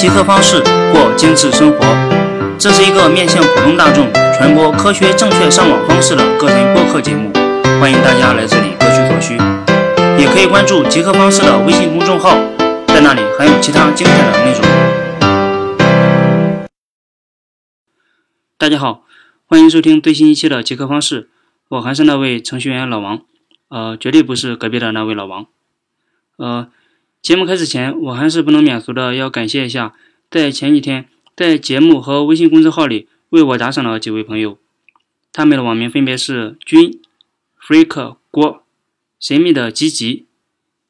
极客方式过精致生活。这是一个面向普通大众传播科学正确上网方式的个人播客节目，欢迎大家来这里各取所需。也可以关注极客方式的微信公众号，在那里还有其他精彩的内容。大家好，欢迎收听最新一期的极客方式，我还是那位程序员老王，呃，绝对不是隔壁的那位老王。呃，节目开始前，我还是不能免俗的要感谢一下，在前几天在节目和微信公众号里为我打赏了几位朋友，他们的网名分别是君、freak 郭、神秘的吉吉、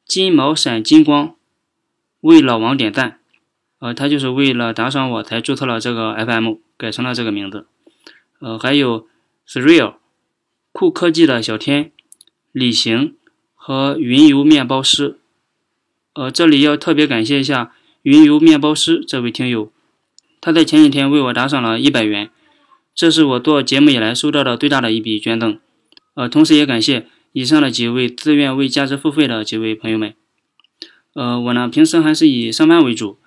金毛闪金光、为老王点赞。呃，他就是为了打赏我才注册了这个 FM。改成了这个名字，呃，还有 Sreal、酷科技的小天、李行和云游面包师，呃，这里要特别感谢一下云游面包师这位听友，他在前几天为我打赏了一百元，这是我做节目以来收到的最大的一笔捐赠，呃，同时也感谢以上的几位自愿为价值付费的几位朋友们，呃，我呢平时还是以上班为主。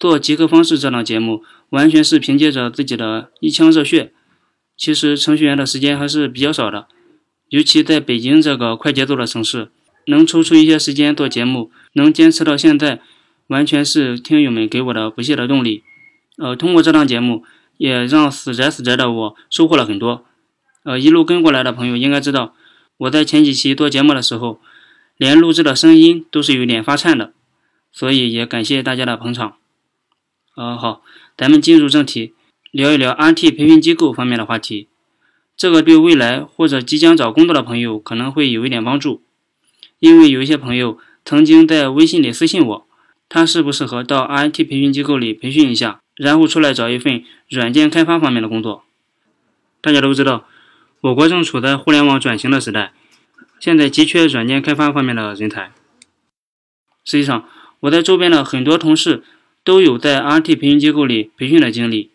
做极客方式这档节目，完全是凭借着自己的一腔热血。其实程序员的时间还是比较少的，尤其在北京这个快节奏的城市，能抽出一些时间做节目，能坚持到现在，完全是听友们给我的不懈的动力。呃，通过这档节目，也让死宅死宅的我收获了很多。呃，一路跟过来的朋友应该知道，我在前几期做节目的时候，连录制的声音都是有点发颤的，所以也感谢大家的捧场。呃，好，咱们进入正题，聊一聊 RT 培训机构方面的话题。这个对未来或者即将找工作的朋友可能会有一点帮助，因为有一些朋友曾经在微信里私信我，他适不适合到 IT 培训机构里培训一下，然后出来找一份软件开发方面的工作。大家都知道，我国正处在互联网转型的时代，现在急缺软件开发方面的人才。实际上，我在周边的很多同事。都有在 RT 培训机构里培训的经历，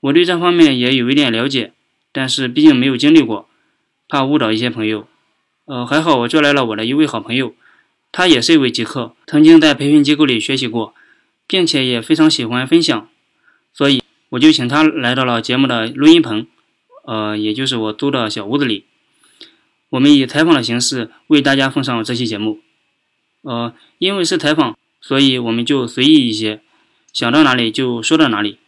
我对这方面也有一点了解，但是毕竟没有经历过，怕误导一些朋友。呃，还好我叫来了我的一位好朋友，他也是一位极客，曾经在培训机构里学习过，并且也非常喜欢分享，所以我就请他来到了节目的录音棚，呃，也就是我租的小屋子里，我们以采访的形式为大家奉上这期节目。呃，因为是采访，所以我们就随意一些。想到哪里就说到哪里，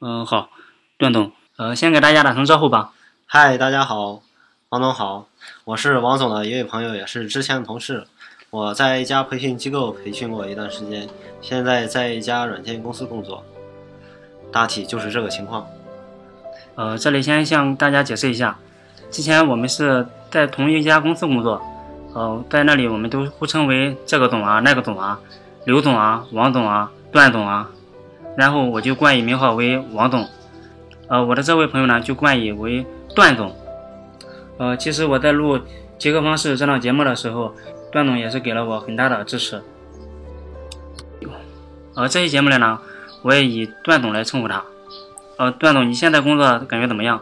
嗯，好，段总，呃，先给大家打声招呼吧。嗨，大家好，王总好，我是王总的一位朋友，也是之前的同事。我在一家培训机构培训过一段时间，现在在一家软件公司工作，大体就是这个情况。呃，这里先向大家解释一下，之前我们是在同一家公司工作，呃，在那里我们都互称为这个总啊、那个总啊、刘总啊、王总啊。段总啊，然后我就冠以名号为王总，呃，我的这位朋友呢就冠以为段总，呃，其实我在录《杰克方式》这档节目的时候，段总也是给了我很大的支持，呃，这期节目里呢，我也以段总来称呼他，呃，段总，你现在工作感觉怎么样？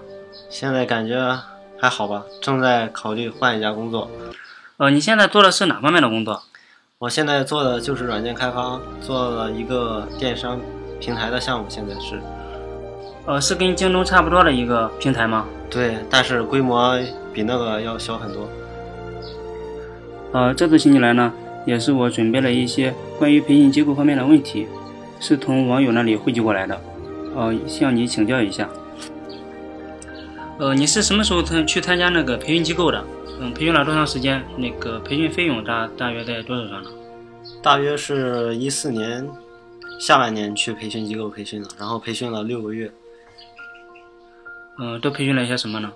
现在感觉还好吧，正在考虑换一家工作，呃，你现在做的是哪方面的工作？我现在做的就是软件开发，做了一个电商平台的项目。现在是，呃，是跟京东差不多的一个平台吗？对，但是规模比那个要小很多。呃，这次请你来呢，也是我准备了一些关于培训机构方面的问题，是从网友那里汇集过来的，呃，向你请教一下。呃，你是什么时候参去参加那个培训机构的？嗯，培训了多长时间？那个培训费用大大约在多少上呢？大约是一四年下半年去培训机构培训的，然后培训了六个月。嗯，都培训了一些什么呢？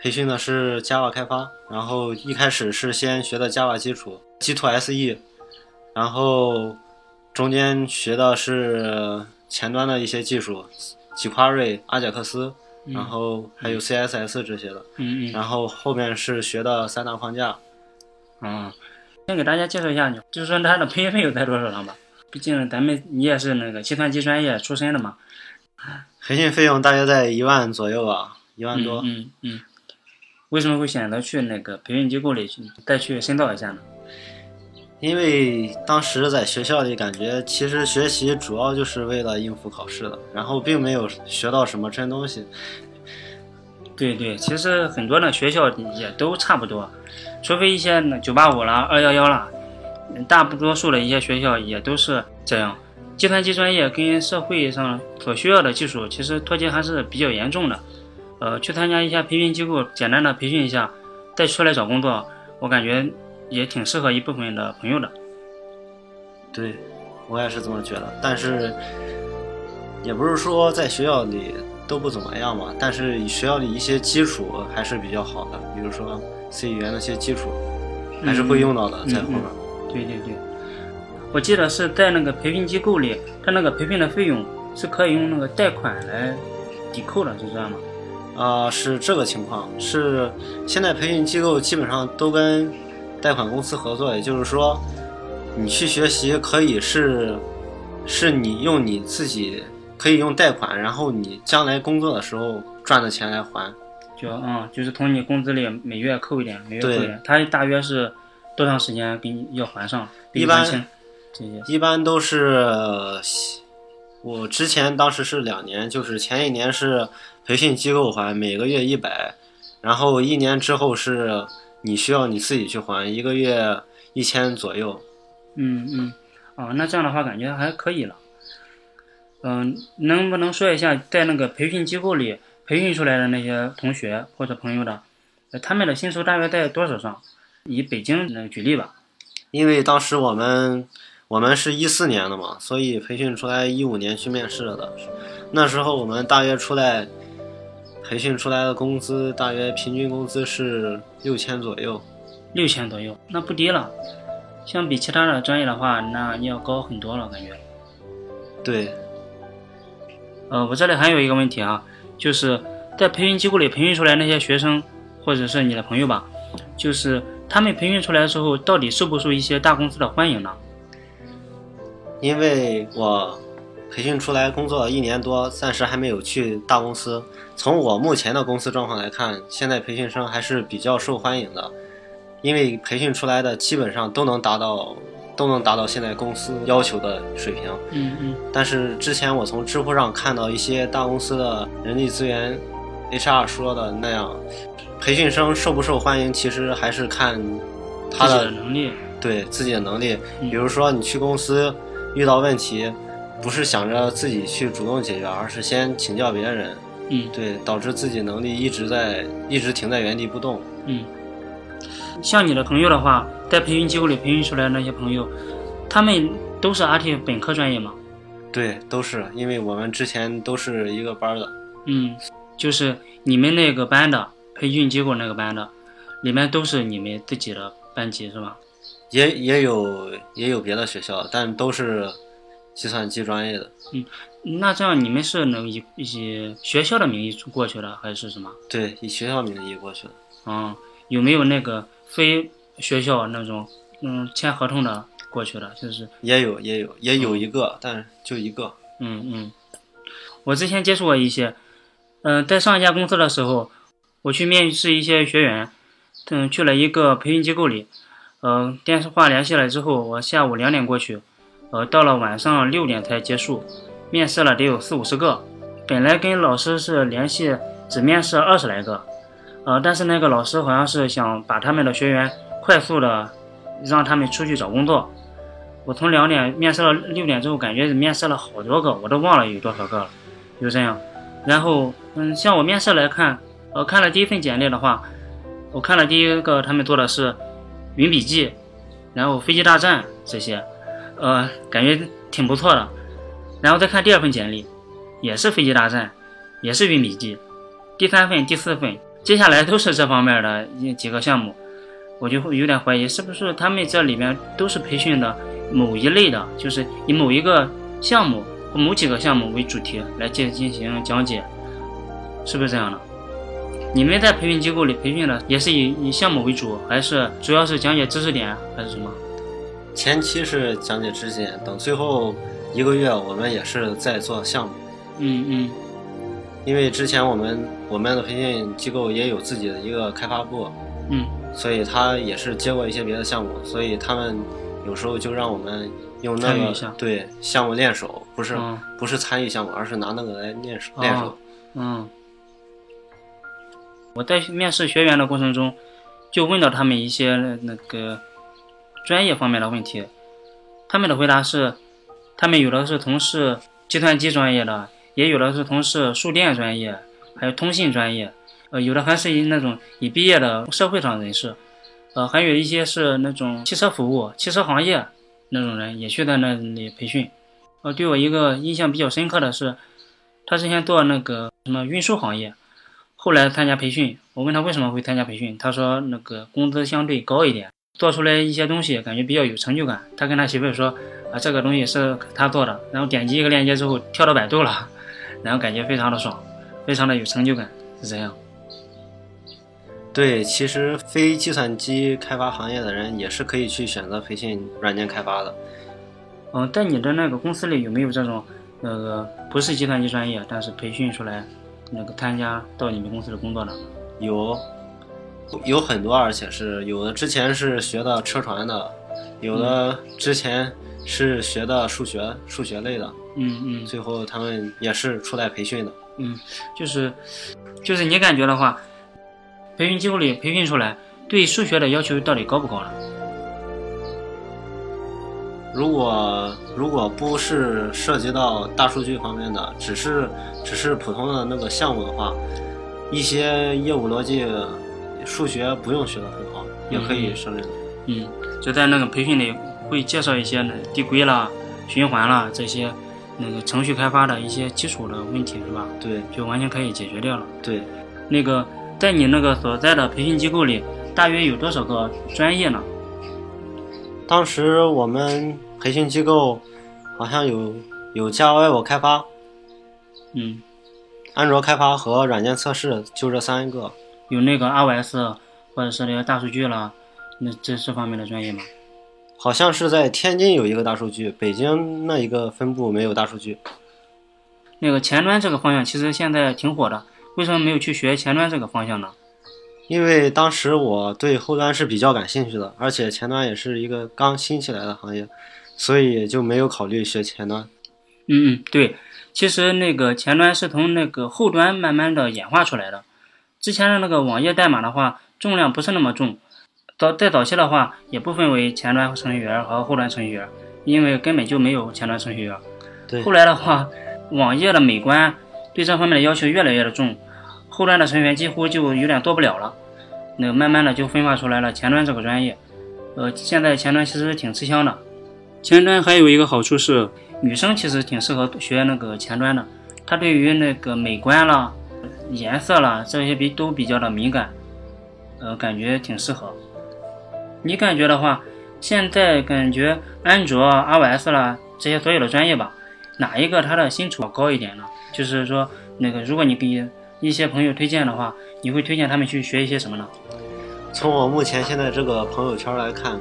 培训的是 Java 开发，然后一开始是先学的 Java 基础，G2SE，然后中间学的是前端的一些技术，jQuery、阿贾克斯。然后还有 CSS 这些的，嗯嗯，然后后面是学的三大框架，嗯，先给大家介绍一下你，就是说它的培训费用在多少上吧？毕竟咱们你也是那个计算机专业出身的嘛。培训费用大约在一万左右吧，一万多。嗯嗯。为什么会选择去那个培训机构里去再去深造一下呢？因为当时在学校里感觉，其实学习主要就是为了应付考试的，然后并没有学到什么真东西。对对，其实很多的学校也都差不多，除非一些九八五啦、二幺幺啦，大多数的一些学校也都是这样。计算机专业跟社会上所需要的技术其实脱节还是比较严重的。呃，去参加一下培训机构，简单的培训一下，再出来找工作，我感觉也挺适合一部分的朋友的。对，我也是这么觉得。但是，也不是说在学校里都不怎么样吧。但是学校里一些基础还是比较好的，比如说 C 语言那些基础，还是会用到的，在后面。对对对，我记得是在那个培训机构里，他那个培训的费用是可以用那个贷款来抵扣的，是这样吗？啊，是这个情况。是现在培训机构基本上都跟贷款公司合作，也就是说，你去学习可以是，是你用你自己可以用贷款，然后你将来工作的时候赚的钱来还。就嗯，就是从你工资里每月扣一点，每月扣一点。他大约是多长时间给你要还上？一般这些一般都是，我之前当时是两年，就是前一年是。培训机构还每个月一百，然后一年之后是你需要你自己去还，一个月一千左右。嗯嗯，哦，那这样的话感觉还可以了。嗯，能不能说一下在那个培训机构里培训出来的那些同学或者朋友的，他们的薪酬大约在多少上？以北京来举例吧。因为当时我们我们是一四年的嘛，所以培训出来一五年去面试的，那时候我们大约出来。培训出来的工资大约平均工资是六千左右，六千左右，那不低了。相比其他的专业的话，那要高很多了，感觉。对。呃，我这里还有一个问题啊，就是在培训机构里培训出来那些学生，或者是你的朋友吧，就是他们培训出来的时候，到底受不受一些大公司的欢迎呢？因为我。培训出来工作一年多，暂时还没有去大公司。从我目前的公司状况来看，现在培训生还是比较受欢迎的，因为培训出来的基本上都能达到，都能达到现在公司要求的水平。嗯嗯。但是之前我从知乎上看到一些大公司的人力资源 HR 说的那样，培训生受不受欢迎，其实还是看他的能力，对自己的能力。比如说你去公司遇到问题。不是想着自己去主动解决，而是先请教别人。嗯，对，导致自己能力一直在一直停在原地不动。嗯，像你的朋友的话，在培训机构里培训出来的那些朋友，他们都是 RT 本科专业吗？对，都是，因为我们之前都是一个班的。嗯，就是你们那个班的培训机构那个班的，里面都是你们自己的班级是吧？也也有也有别的学校，但都是。计算机专业的，嗯，那这样你们是能以以学校的名义过去的，还是什么？对，以学校名义过去的。啊，有没有那个非学校那种，嗯，签合同的过去的？就是也有，也有，也有一个，但是就一个。嗯嗯，我之前接触过一些，嗯，在上一家公司的时候，我去面试一些学员，嗯，去了一个培训机构里，嗯，电话联系了之后，我下午两点过去。呃，到了晚上六点才结束，面试了得有四五十个。本来跟老师是联系只面试二十来个，呃，但是那个老师好像是想把他们的学员快速的让他们出去找工作。我从两点面试到六点之后，感觉面试了好多个，我都忘了有多少个了。就这样，然后嗯，像我面试来看，呃，看了第一份简历的话，我看了第一个他们做的是云笔记，然后飞机大战这些。呃，感觉挺不错的，然后再看第二份简历，也是飞机大战，也是云笔记，第三份、第四份，接下来都是这方面的几个项目，我就会有点怀疑，是不是他们这里面都是培训的某一类的，就是以某一个项目或某几个项目为主题来进进行讲解，是不是这样的？你们在培训机构里培训的也是以以项目为主，还是主要是讲解知识点，还是什么？前期是讲解知识点，等最后一个月，我们也是在做项目。嗯嗯。因为之前我们我们的培训机构也有自己的一个开发部。嗯。所以他也是接过一些别的项目，所以他们有时候就让我们用那个对项目练手，不是、嗯不是参与项目，而是拿那个来练手、练手。嗯，我在面试学员的过程中，就问到他们一些那个专业方面的问题，他们的回答是，他们有的是从事计算机专业的，也有的是从事数电专业，还有通信专业，呃，有的还是以那种已毕业的社会上人士，呃，还有一些是那种汽车服务、汽车行业那种人也去在那里培训。呃，对我一个印象比较深刻的是，他之前做那个什么运输行业，后来参加培训，我问他为什么会参加培训，他说那个工资相对高一点，做出来一些东西感觉比较有成就感。他跟他媳妇说啊，这个东西是他做的，然后点击一个链接之后跳到百度了，然后感觉非常的爽，非常的有成就感，是这样。对，其实非计算机开发行业的人也是可以去选择培训软件开发的。嗯，在你的那个公司里有没有这种那个不是计算机专业，但是培训出来那个参加到你们公司的工作的？有有很多，而且是有的之前是学的车船的，有的之前是学的数学数学类的，嗯嗯最后他们也是出来培训的。嗯，就是就是你感觉的话，培训机构里培训出来对数学的要求到底高不高呢？如果如果不是涉及到大数据方面的，只是只是普通的那个项目的话，一些业务逻辑、数学不用学的很好，也可以胜任。嗯，就在那个培训里会介绍一些那递归啦、循环啦这些那个程序开发的一些基础的问题是吧？对就完全可以解决掉了。对，那个在你那个所在的培训机构里，大约有多少个专业呢？当时我们培训机构好像有有 Java 开发、嗯，安卓开发和软件测试，就这三个。有那个 iOS 或者是那个大数据了，那这这方面的专业吗？好像是在天津有一个大数据，北京那一个分部没有大数据。那个前端这个方向其实现在挺火的，为什么没有去学前端这个方向呢？因为当时我对后端是比较感兴趣的，而且前端也是一个刚兴起来的行业，所以就没有考虑学前端。嗯嗯，对，其实那个前端是从那个后端慢慢的演化出来的。之前的那个网页代码的话，重量不是那么重，早在早期的话也不分为前端程序员和后端程序员，因为根本就没有前端程序员。对后来的话，网页的美观对这方面的要求越来越的重，后端的程序员几乎就有点做不了了。那慢慢的就分化出来了前端这个专业。呃，现在前端其实挺吃香的。前端还有一个好处是，女生其实挺适合学那个前端的，她对于那个美观啦、颜色啦这些比都比较的敏感，呃，感觉挺适合。你感觉的话，现在感觉安卓、iOS 啦这些所有的专业吧，哪一个它的薪酬高一点呢？就是说，那个如果你给一些朋友推荐的话，你会推荐他们去学一些什么呢？从我目前现在这个朋友圈来看，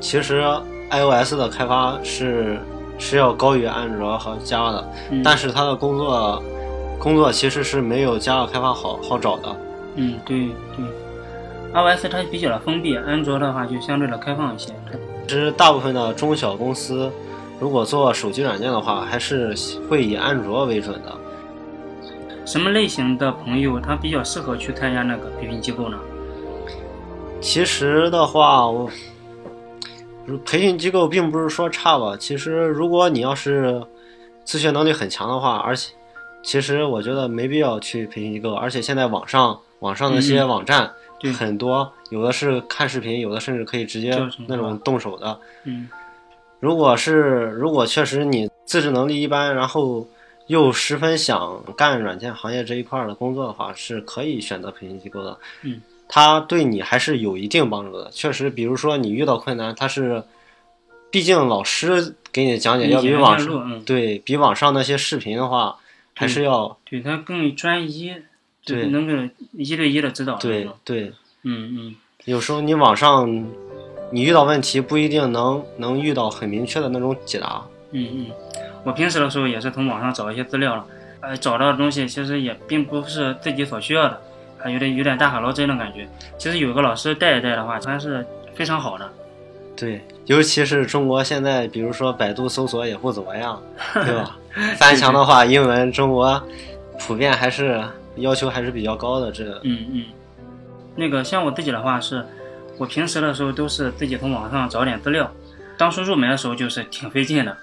其实 iOS 的开发是是要高于安卓和 Java 的，嗯但是它的工作工作其实是没有 Java 开发好好找的。嗯，对对，iOS 它比较的封闭，安卓的话就相对的开放一些。其实大部分的中小公司，如果做手机软件的话，还是会以安卓为准的。什么类型的朋友他比较适合去参加那个培训机构呢？其实的话，我培训机构并不是说差吧。其实如果你要是自学能力很强的话，而且其实我觉得没必要去培训机构。而且现在网上网上那些嗯网站对很多，有的是看视频，有的甚至可以直接那种动手的。嗯如果是如果确实你自制能力一般，然后又十分想干软件行业这一块儿的工作的话，是可以选择培训机构的。嗯，它对你还是有一定帮助的。确实，比如说你遇到困难，它是，毕竟老师给你讲解要比网上嗯对比网上那些视频的话，还是要对他更专一，对能够一对一的指导。对对。嗯嗯有时候你网上你遇到问题不一定能能遇到很明确的那种解答。嗯嗯，我平时的时候也是从网上找一些资料了，呃，找到的东西其实也并不是自己所需要的，还有点有点大海捞针的感觉。其实有个老师带一带的话，还是非常好的。对，尤其是中国现在，比如说百度搜索也不怎么样，对吧？翻墙的话，英文中国普遍还是要求还是比较高的。这，嗯嗯，那个像我自己的话是，我平时的时候都是自己从网上找点资料。当初入门的时候就是挺费劲的，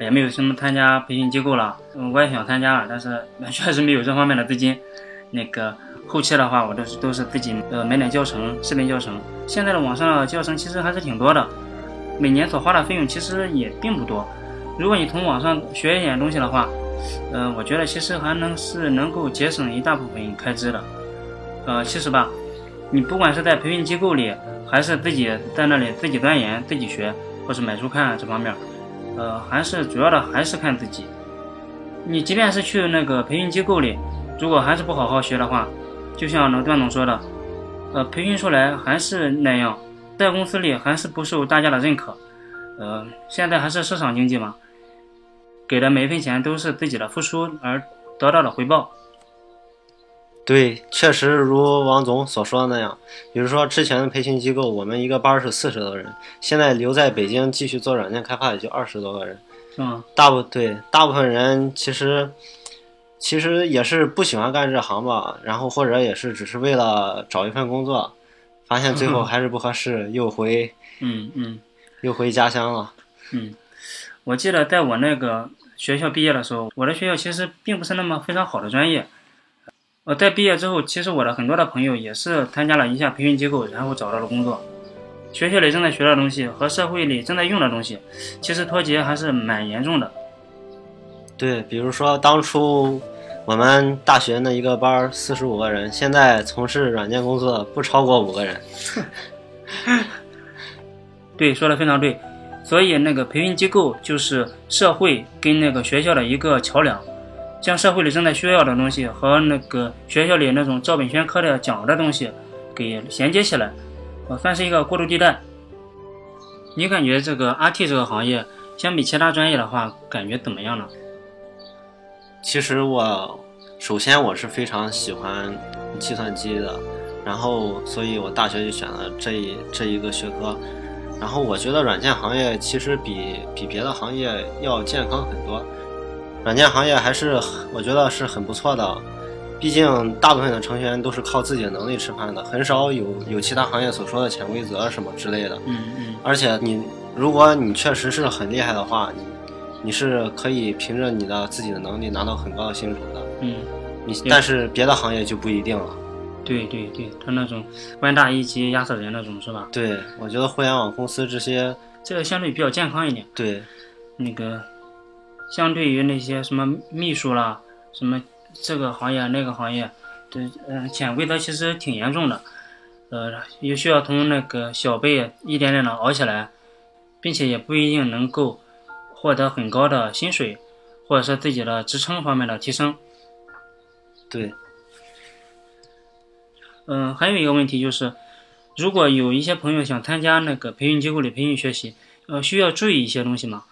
也没有什么参加培训机构了。嗯，我也想参加了，但是 确实没有这方面的资金。那个后期的话，我都是都是自己呃买点教程、视频教程。现在的网上的教程其实还是挺多的，每年所花的费用其实也并不多。如果你从网上学一点东西的话，嗯，我觉得其实还能是能够节省一大部分开支的。呃，其实吧，你不管是在培训机构里，还是自己在那里自己钻研、自己学。或是买书看这方面，呃，还是主要的还是看自己。你即便是去那个培训机构里，如果还是不好好学的话，就像那段总说的，呃，培训出来还是那样，在公司里还是不受大家的认可。呃，现在还是市场经济嘛，给的每一分钱都是自己的付出而得到的回报。对，确实如王总所说的那样。比如说之前的培训机构，我们一个班是四十多个人，现在留在北京继续做软件开发也就二十多个人。嗯，大部对大部分人其实其实也是不喜欢干这行吧，然后或者也是只是为了找一份工作，发现最后还是不合适，又回嗯嗯又回家乡了。嗯，我记得在我那个学校毕业的时候，我的学校其实并不是那么非常好的专业。我，在毕业之后，其实我的很多的朋友也是参加了一下培训机构，然后找到了工作。学校里正在学的东西和社会里正在用的东西，其实脱节还是蛮严重的。对，比如说当初我们大学那一个班四十五个人，现在从事软件工作不超过五个人。对，说的非常对。所以那个培训机构就是社会跟那个学校的一个桥梁。将社会里正在需要的东西和那个学校里那种照本宣科的讲的东西给衔接起来，呃，算是一个过渡地带。你感觉这个 RT 这个行业相比其他专业的话，感觉怎么样呢？其实我首先我是非常喜欢计算机的，然后所以我大学就选了这一这一个学科。然后我觉得软件行业其实比比别的行业要健康很多。软件行业还是我觉得是很不错的，毕竟大部分的程序员都是靠自己的能力吃饭的，很少有有其他行业所说的潜规则什么之类的。嗯嗯。而且你如果你确实是很厉害的话，你你是可以凭着你的自己的能力拿到很高的薪酬的。嗯。你但是别的行业就不一定了。对对对，他那种官大一级压死人那种是吧？对，我觉得互联网公司这些这个相对比较健康一点。对。那个。相对于那些什么秘书啦，什么这个行业那个行业，对，嗯，潜规则其实挺严重的，呃，也需要从那个小辈一点点的熬起来，并且也不一定能够获得很高的薪水，或者说自己的职称方面的提升。对。嗯，还有一个问题就是，如果有一些朋友想参加那个培训机构里培训学习，呃，需要注意一些东西吗？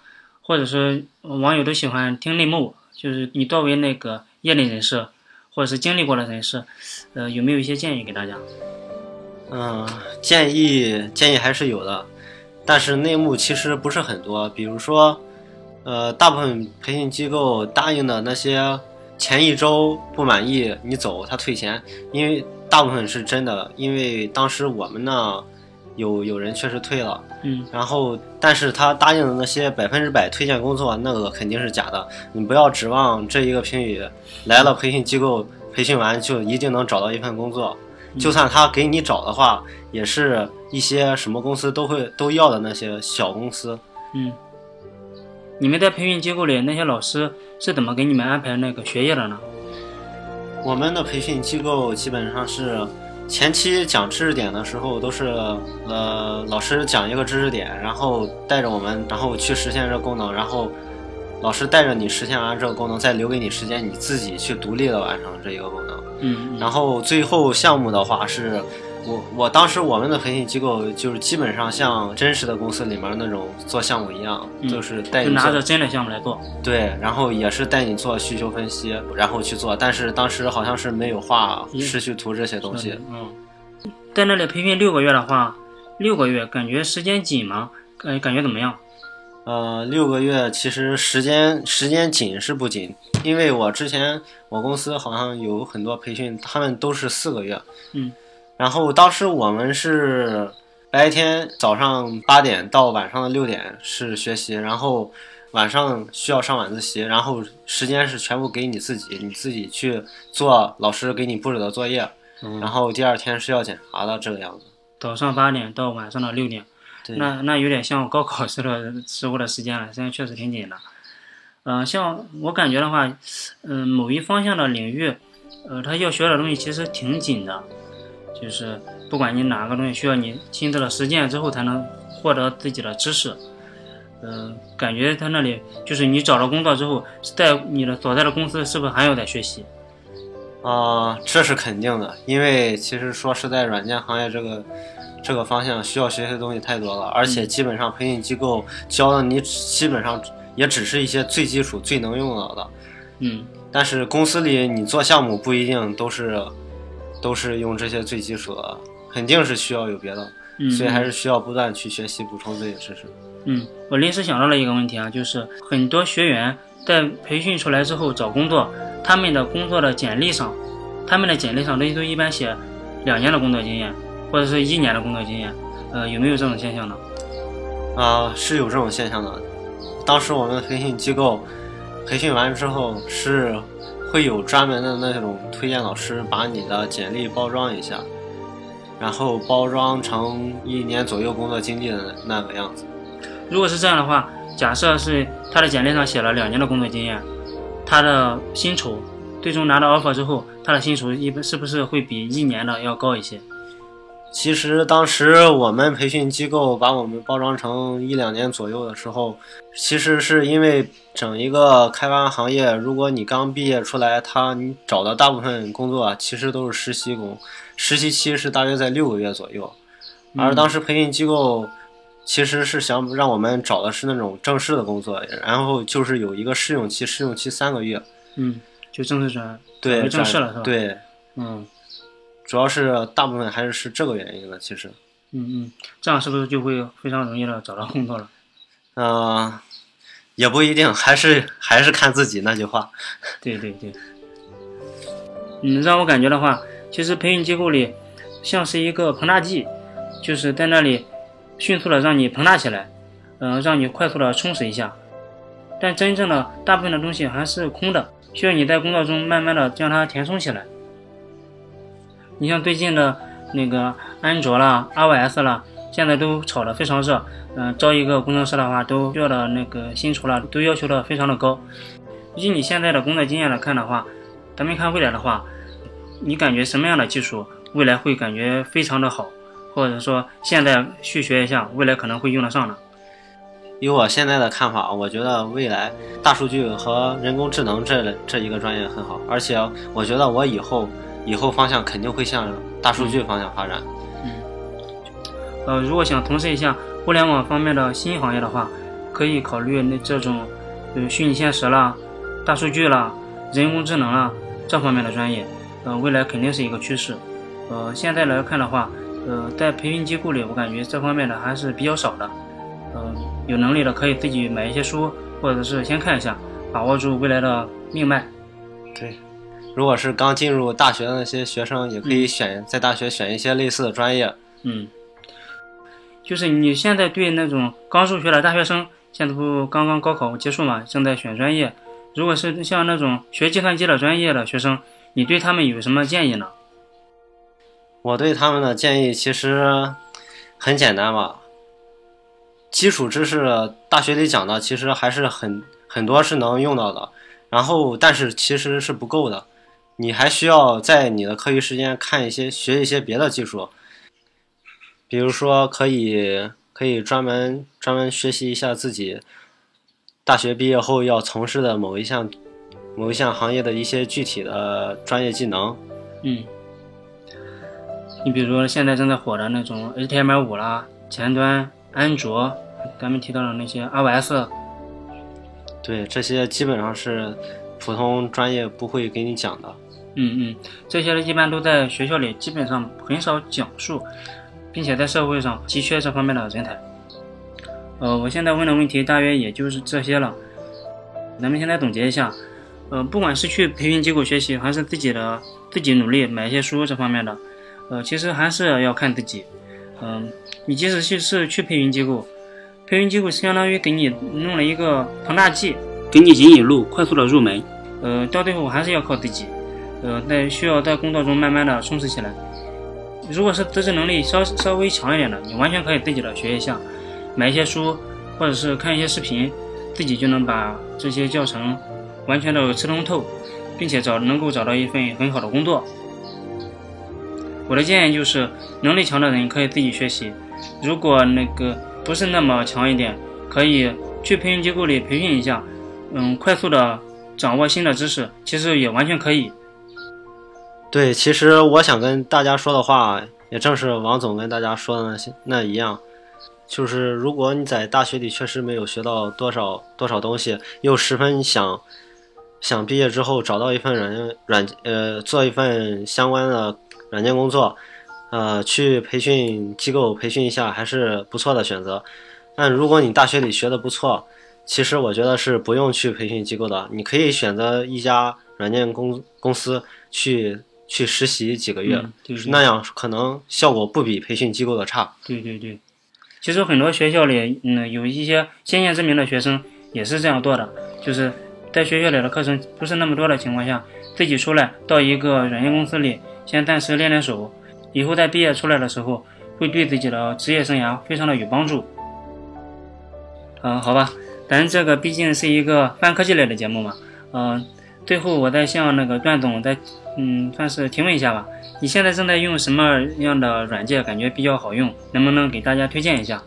或者说，网友都喜欢听内幕，就是你作为那个业内人士，或者是经历过的人士，呃，有没有一些建议给大家？嗯，建议建议还是有的，但是内幕其实不是很多。比如说，呃，大部分培训机构答应的那些前一周不满意你走，他退钱，因为大部分是真的，因为当时我们呢。有有人确实退了，嗯，然后但是他答应的那些百分之百推荐工作，那个肯定是假的。你不要指望这一个评语来了培训机构培训完就一定能找到一份工作，就算他给你找的话，也是一些什么公司都会都要的那些小公司。嗯，你们在培训机构里那些老师是怎么给你们安排那个学业的呢？我们的培训机构基本上是。前期讲知识点的时候，都是呃老师讲一个知识点，然后带着我们，然后去实现这个功能，然后老师带着你实现完这个功能，再留给你时间，你自己去独立的完成这一个功能。嗯。然后最后项目的话，是我我当时我们的培训机构就是基本上像真实的公司里面那种做项目一样，就是带你拿着真的项目来做。对，然后也是带你做需求分析，然后去做，但是当时好像是没有画时序图这些东西。嗯。在那里培训六个月的话，六个月感觉时间紧吗？感感觉怎么样？呃，六个月其实时间时间紧是不紧，因为我之前我公司好像有很多培训，他们都是四个月。嗯，然后当时我们是白天早上八点到晚上的六点是学习，然后晚上需要上晚自习，然后时间是全部给你自己，你自己去做老师给你布置的作业，嗯然后第二天是要检查的这个样子。早上八点到晚上的六点，那那有点像高考时的时候的时间了，现在确实挺紧的。嗯、像我感觉的话，嗯、某一方向的领域，呃，他要学的东西其实挺紧的，就是不管你哪个东西需要你亲自的实践之后才能获得自己的知识。嗯、感觉他那里就是你找到工作之后，在你的所在的公司是不是还要再学习？啊、这是肯定的，因为其实说实在，软件行业这个这个方向需要学习的东西太多了，而且基本上培训机构教的你基本上也只是一些最基础、最能用到的。嗯但是公司里你做项目不一定都是都是用这些最基础的，肯定是需要有别的，嗯，所以还是需要不断去学习补充这些知识。嗯，我临时想到了一个问题啊，就是很多学员在培训出来之后找工作，他们的工作的简历上，他们的简历上都都一般写两年的工作经验，或者是一年的工作经验，呃，有没有这种现象呢？啊、是有这种现象的。当时我们培训机构培训完之后，是会有专门的那种推荐老师把你的简历包装一下，然后包装成一年左右工作经历的那个样子。如果是这样的话，假设是他的简历上写了两年的工作经验，他的薪酬最终拿到 offer 之后，他的薪酬一般是不是会比一年的要高一些？其实当时我们培训机构把我们包装成一两年左右的时候，其实是因为整一个开发行业，如果你刚毕业出来，他你找的大部分工作啊其实都是实习工，实习期是大约在六个月左右。而当时培训机构其实是想让我们找的是那种正式的工作，然后就是有一个试用期，试用期三个月。嗯，就正式转对，转正式了是吧？，对，嗯主要是大部分还是是这个原因的，其实。嗯嗯，这样是不是就会非常容易的找到工作了？嗯、也不一定，还是还是看自己那句话。对对对，嗯，让我感觉的话，其实培训机构里像是一个膨大剂，就是在那里迅速的让你膨大起来，嗯、让你快速的充实一下。但真正的大部分的东西还是空的，需要你在工作中慢慢的将它填充起来。你像最近的那个安卓啦、iOS 啦，现在都炒得非常热。嗯、招一个工程师的话，都要的那个薪酬啦，都要求的非常的高。以你现在的工作经验来看的话，咱们看未来的话，你感觉什么样的技术未来会感觉非常的好，或者说现在去学一下，未来可能会用得上呢？以我现在的看法，我觉得未来大数据和人工智能这这一个专业很好，而且我觉得我以后以后方向肯定会向大数据方向发展。嗯呃，如果想从事一下互联网方面的新行业的话，可以考虑那这种，呃，虚拟现实啦、大数据啦、人工智能啦这方面的专业，呃，未来肯定是一个趋势。呃，现在来看的话，呃，在培训机构里，我感觉这方面的还是比较少的。呃，有能力的可以自己买一些书，或者是先看一下，把握住未来的命脉。对，如果是刚进入大学的那些学生，也可以选在大学选一些类似的专业。嗯，就是你现在对那种刚入学的大学生，现在不刚刚高考结束嘛，正在选专业。如果是像那种学计算机的专业的学生，你对他们有什么建议呢？我对他们的建议其实很简单吧，基础知识大学里讲的其实还是很很多是能用到的，然后但是其实是不够的，你还需要在你的课余时间看一些学一些别的技术，比如说可以可以专门专门学习一下自己大学毕业后要从事的某一项某一项行业的一些具体的专业技能。嗯，你比如说现在正在火的那种 HTML 五啦、前端、安卓，咱们提到的那些 iOS，对，这些基本上是普通专业不会给你讲的。嗯嗯，这些一般都在学校里基本上很少讲述，并且在社会上急缺这方面的人才。呃，我现在问的问题大约也就是这些了。咱们先来总结一下，呃，不管是去培训机构学习，还是自己的自己努力买一些书这方面的，呃，其实还是要看自己。嗯，你即使去是去培训机构，培训机构相当于给你弄了一个膨大剂，给你引引路，快速的入门。呃，到最后还是要靠自己。呃，在需要在工作中慢慢的充实起来。如果是自制能力稍稍微强一点的，你完全可以自己的学一下，买一些书，或者是看一些视频，自己就能把这些教程完全的吃通透，并且找能够找到一份很好的工作。我的建议就是，能力强的人可以自己学习，如果那个不是那么强一点，可以去培训机构里培训一下，嗯，快速的掌握新的知识，其实也完全可以。对，其实我想跟大家说的话，也正是王总跟大家说的那些那一样，就是如果你在大学里确实没有学到多少多少东西，又十分想想毕业之后找到一份软软呃做一份相关的软件工作，呃去培训机构培训一下还是不错的选择。但如果你大学里学的不错，其实我觉得是不用去培训机构的，你可以选择一家软件公公司去。去实习几个月，就是那样，可能效果不比培训机构的差。对对对，其实很多学校里，嗯，有一些先见之明的学生也是这样做的，就是在学校里的课程不是那么多的情况下，自己出来到一个软件公司里，先暂时练练手，以后在毕业出来的时候，会对自己的职业生涯非常的有帮助。嗯，好吧，咱这个毕竟是一个泛科技类的节目嘛，嗯，最后我再向那个段总再。嗯，算是提问一下吧。你现在正在用什么样的软件？感觉比较好用，能不能给大家推荐一下？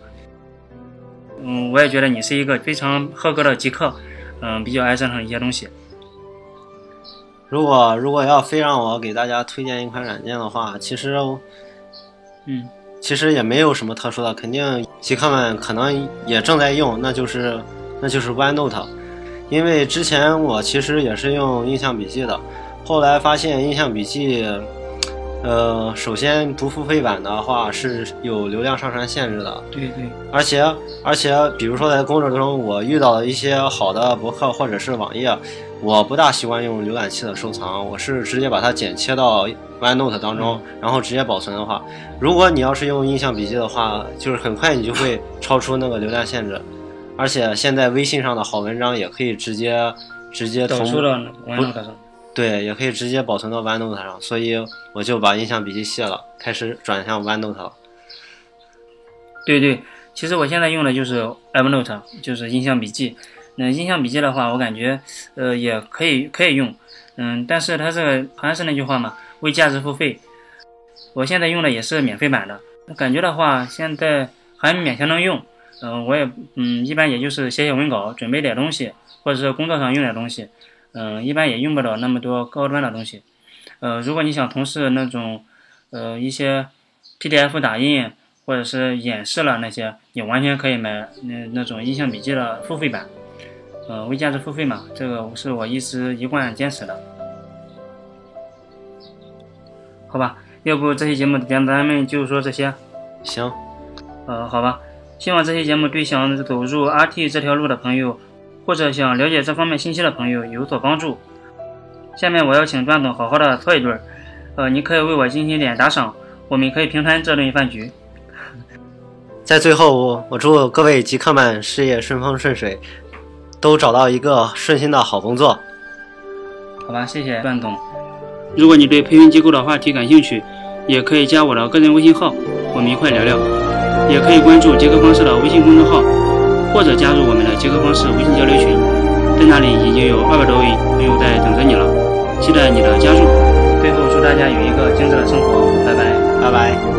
嗯，我也觉得你是一个非常合格的极客，嗯，比较爱擅长一些东西。如果如果要非让我给大家推荐一款软件的话，其实，嗯，其实也没有什么特殊的，肯定极客们可能也正在用，那就是那就是 OneNote，因为之前我其实也是用印象笔记的。后来发现印象笔记，呃，首先不付费版的话是有流量上传限制的。对对。而且而且，比如说在工作中我遇到了一些好的博客或者是网页，我不大习惯用浏览器的收藏，我是直接把它剪切到 OneNote 当中，然后直接保存的话，如果你要是用印象笔记的话，就是很快你就会超出那个流量限制。而且现在微信上的好文章也可以直接直接同步到 OneNote 上。对，也可以直接保存到 OneNote 上，所以我就把印象笔记卸了，开始转向 OneNote 了。对对，其实我现在用的就是 Evernote，就是印象笔记。那印象笔记的话，我感觉呃也可以可以用，嗯，但是它这个还是那句话嘛，为价值付费。我现在用的也是免费版的，感觉的话现在还勉强能用。嗯，我也嗯一般也就是写写文稿，准备点东西，或者是工作上用点东西。嗯，一般也用不了那么多高端的东西。呃，如果你想从事那种，呃，一些 PDF 打印或者是演示了那些，你完全可以买那那种印象笔记的付费版。呃，为价值付费嘛，这个是我一直一贯坚持的。好吧，要不这期节目咱咱们就说这些。行。呃，好吧，希望这期节目对想走入 RT 这条路的朋友。或者想了解这方面信息的朋友有所帮助。下面我要请段总好好的搓一顿，呃，你可以为我进行点打赏，我们可以平摊这顿饭局。在最后，我祝各位极客们事业顺风顺水，都找到一个顺心的好工作。好吧，谢谢段总。如果你对培训机构的话题感兴趣，也可以加我的个人微信号，我们一块聊聊。也可以关注杰克方式的微信公众号。或者加入我们的极客方式微信交流群，在那里已经有二百多位朋友在等着你了，期待你的加入。最后祝大家有一个精彩的生活，拜拜，拜拜。